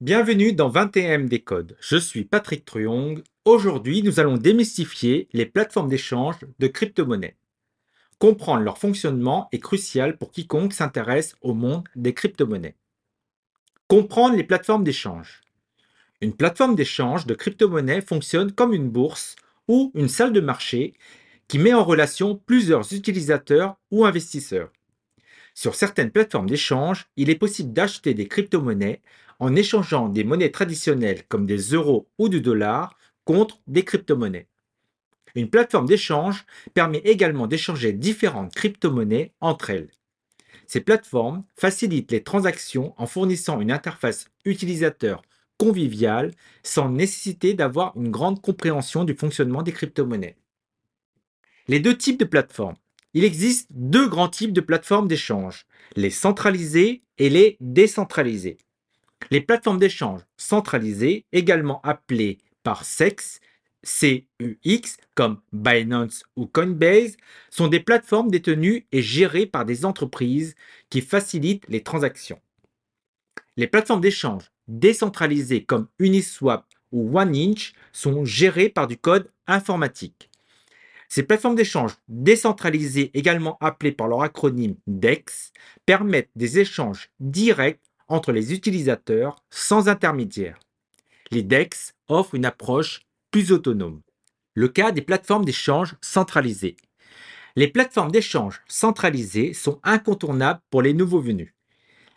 Bienvenue dans 21M Décode. Je suis Patrick Truong. Aujourd'hui, nous allons démystifier les plateformes d'échange de crypto-monnaies. Comprendre leur fonctionnement est crucial pour quiconque s'intéresse au monde des crypto-monnaies. Comprendre les plateformes d'échange. Une plateforme d'échange de crypto-monnaies fonctionne comme une bourse ou une salle de marché qui met en relation plusieurs utilisateurs ou investisseurs. Sur certaines plateformes d'échange, il est possible d'acheter des crypto-monnaies en échangeant des monnaies traditionnelles comme des euros ou du dollar contre des crypto-monnaies. Une plateforme d'échange permet également d'échanger différentes crypto-monnaies entre elles. Ces plateformes facilitent les transactions en fournissant une interface utilisateur conviviale sans nécessiter d'avoir une grande compréhension du fonctionnement des crypto-monnaies. Les deux types de plateformes. Il existe deux grands types de plateformes d'échange, les centralisées et les décentralisées. Les plateformes d'échange centralisées, également appelées par sexe, CUX, comme Binance ou Coinbase, sont des plateformes détenues et gérées par des entreprises qui facilitent les transactions. Les plateformes d'échange décentralisées comme Uniswap ou OneInch sont gérées par du code informatique. Ces plateformes d'échange décentralisées, également appelées par leur acronyme DEX, permettent des échanges directs entre les utilisateurs sans intermédiaire. Les DEX offrent une approche plus autonome. Le cas des plateformes d'échange centralisées. Les plateformes d'échange centralisées sont incontournables pour les nouveaux venus.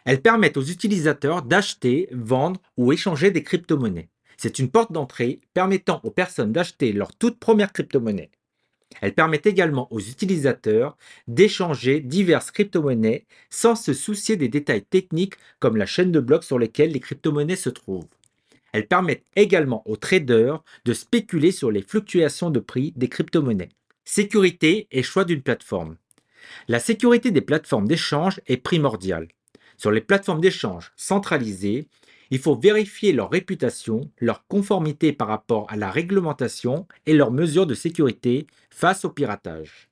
Elles permettent aux utilisateurs d'acheter, vendre ou échanger des crypto-monnaies. C'est une porte d'entrée permettant aux personnes d'acheter leur toute première crypto-monnaie. Elle permet également aux utilisateurs d'échanger diverses crypto-monnaies sans se soucier des détails techniques comme la chaîne de blocs sur lesquelles les crypto-monnaies se trouvent. Elles permettent également aux traders de spéculer sur les fluctuations de prix des crypto-monnaies. Sécurité et choix d'une plateforme. La sécurité des plateformes d'échange est primordiale. Sur les plateformes d'échange centralisées, il faut vérifier leur réputation, leur conformité par rapport à la réglementation et leurs mesures de sécurité face au piratage.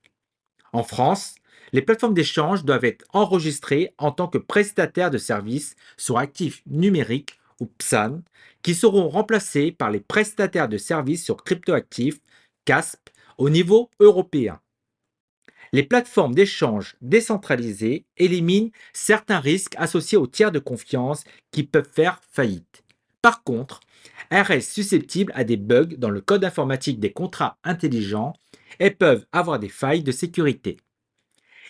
En France, les plateformes d'échange doivent être enregistrées en tant que prestataires de services sur actifs numériques ou PSAN, qui seront remplacés par les prestataires de services sur cryptoactifs, CASP, au niveau européen. Les plateformes d'échange décentralisées éliminent certains risques associés aux tiers de confiance qui peuvent faire faillite. Par contre, elles restent susceptibles à des bugs dans le code informatique des contrats intelligents et peuvent avoir des failles de sécurité.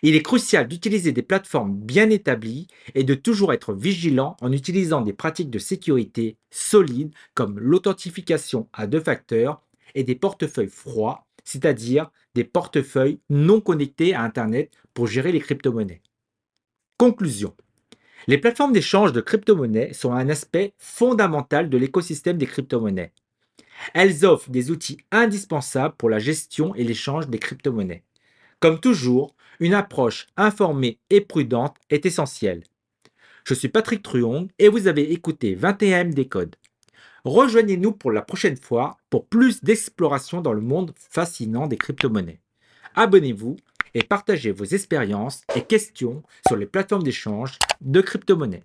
Il est crucial d'utiliser des plateformes bien établies et de toujours être vigilant en utilisant des pratiques de sécurité solides comme l'authentification à deux facteurs et des portefeuilles froids c'est-à-dire des portefeuilles non connectés à Internet pour gérer les crypto-monnaies. Conclusion. Les plateformes d'échange de crypto-monnaies sont un aspect fondamental de l'écosystème des crypto-monnaies. Elles offrent des outils indispensables pour la gestion et l'échange des crypto-monnaies. Comme toujours, une approche informée et prudente est essentielle. Je suis Patrick Truong et vous avez écouté 21M Décode. Rejoignez-nous pour la prochaine fois pour plus d'exploration dans le monde fascinant des crypto-monnaies. Abonnez-vous et partagez vos expériences et questions sur les plateformes d'échange de crypto-monnaies.